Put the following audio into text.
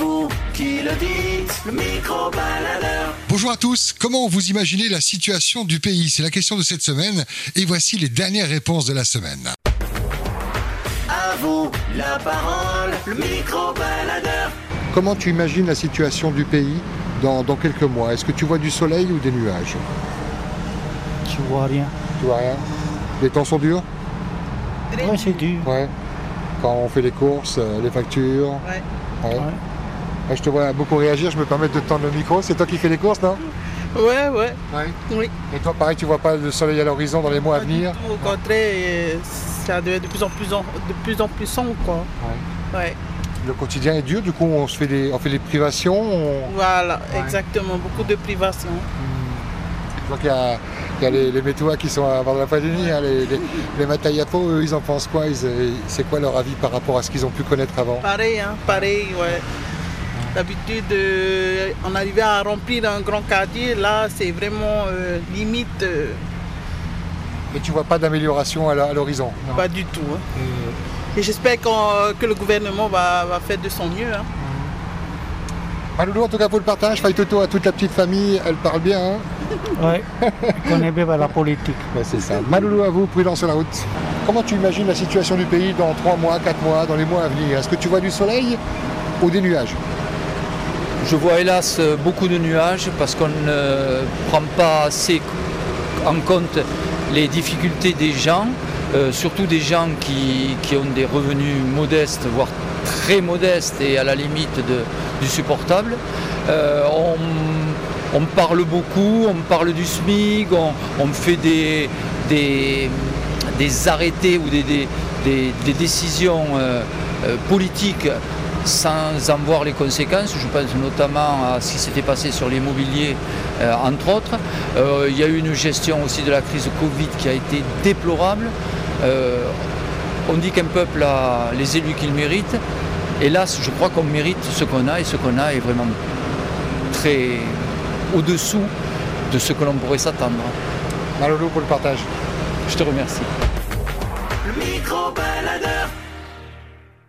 vous qui le dites, le micro-baladeur. Bonjour à tous, comment vous imaginez la situation du pays? C'est la question de cette semaine et voici les dernières réponses de la semaine. À vous la parole, le micro-baladeur. Comment tu imagines la situation du pays dans, dans quelques mois? Est-ce que tu vois du soleil ou des nuages? Tu vois rien. Tu vois rien? Les temps sont durs? Ouais, c'est dur. Ouais. Quand on fait les courses, euh, les factures? Ouais. Ouais. Ouais. Ouais, Je te vois beaucoup réagir, je me permets de te tendre le micro. C'est toi qui fais les courses, non? Ouais, ouais. Ouais. Oui. Et toi, pareil, tu vois pas le soleil à l'horizon dans les mois à Pas venir? tout, Au contraire, ça devient de plus en plus, en- de plus, en plus sombre, quoi. Ouais. Le quotidien est dur, du coup, on se fait des, on fait des privations. on- Voilà, Ouais. exactement. Beaucoup de privations. Je vois qu'il y a, il y a les, les Métois qui sont à la fin du nid, hein, les, les, les Matayapo, eux, ils en pensent quoi? Euh, C'est quoi leur avis par rapport à ce qu'ils ont pu connaître avant? Pareil, hein, pareil, ouais. D'habitude, euh, on arrivait à remplir un grand quartier. Là, c'est vraiment euh, limite, euh, Mais tu vois pas d'amélioration à la- à l'horizon non? pas du tout. hein. Et j'espère qu'on- que le gouvernement va, va faire de son mieux. hein. Maloulou, en tout cas pour le partage, faille toto à toute la petite famille, elle parle bien. Hein Ouais. Je connais bien la politique. Ouais, c'est ça. Maloulou à vous, prudence sur la route. Comment tu imagines la situation du pays dans 3 mois, 4 mois, dans les mois à venir? Est-ce que tu vois du soleil ou des nuages? Je vois hélas beaucoup de nuages parce qu'on ne prend pas assez en compte les difficultés des gens, euh, surtout des gens qui, qui ont des revenus modestes, voire très modestes et à la limite de- du supportable. Euh, on, parle beaucoup, on parle du SMIC, on, fait des, des, des arrêtés ou des, des- décisions euh, politiques sans en voir les conséquences. Je pense notamment à ce qui s'était passé sur l'immobilier, euh, entre autres. Euh, il y a eu une gestion aussi de la crise Covid qui a été déplorable. Euh, on dit qu'un peuple a les élus qu'il mérite. Hélas, je crois qu'on mérite ce qu'on a et ce qu'on a est vraiment très au-dessous de ce que l'on pourrait s'attendre. Maloulou pour le partage. Je te remercie. Le.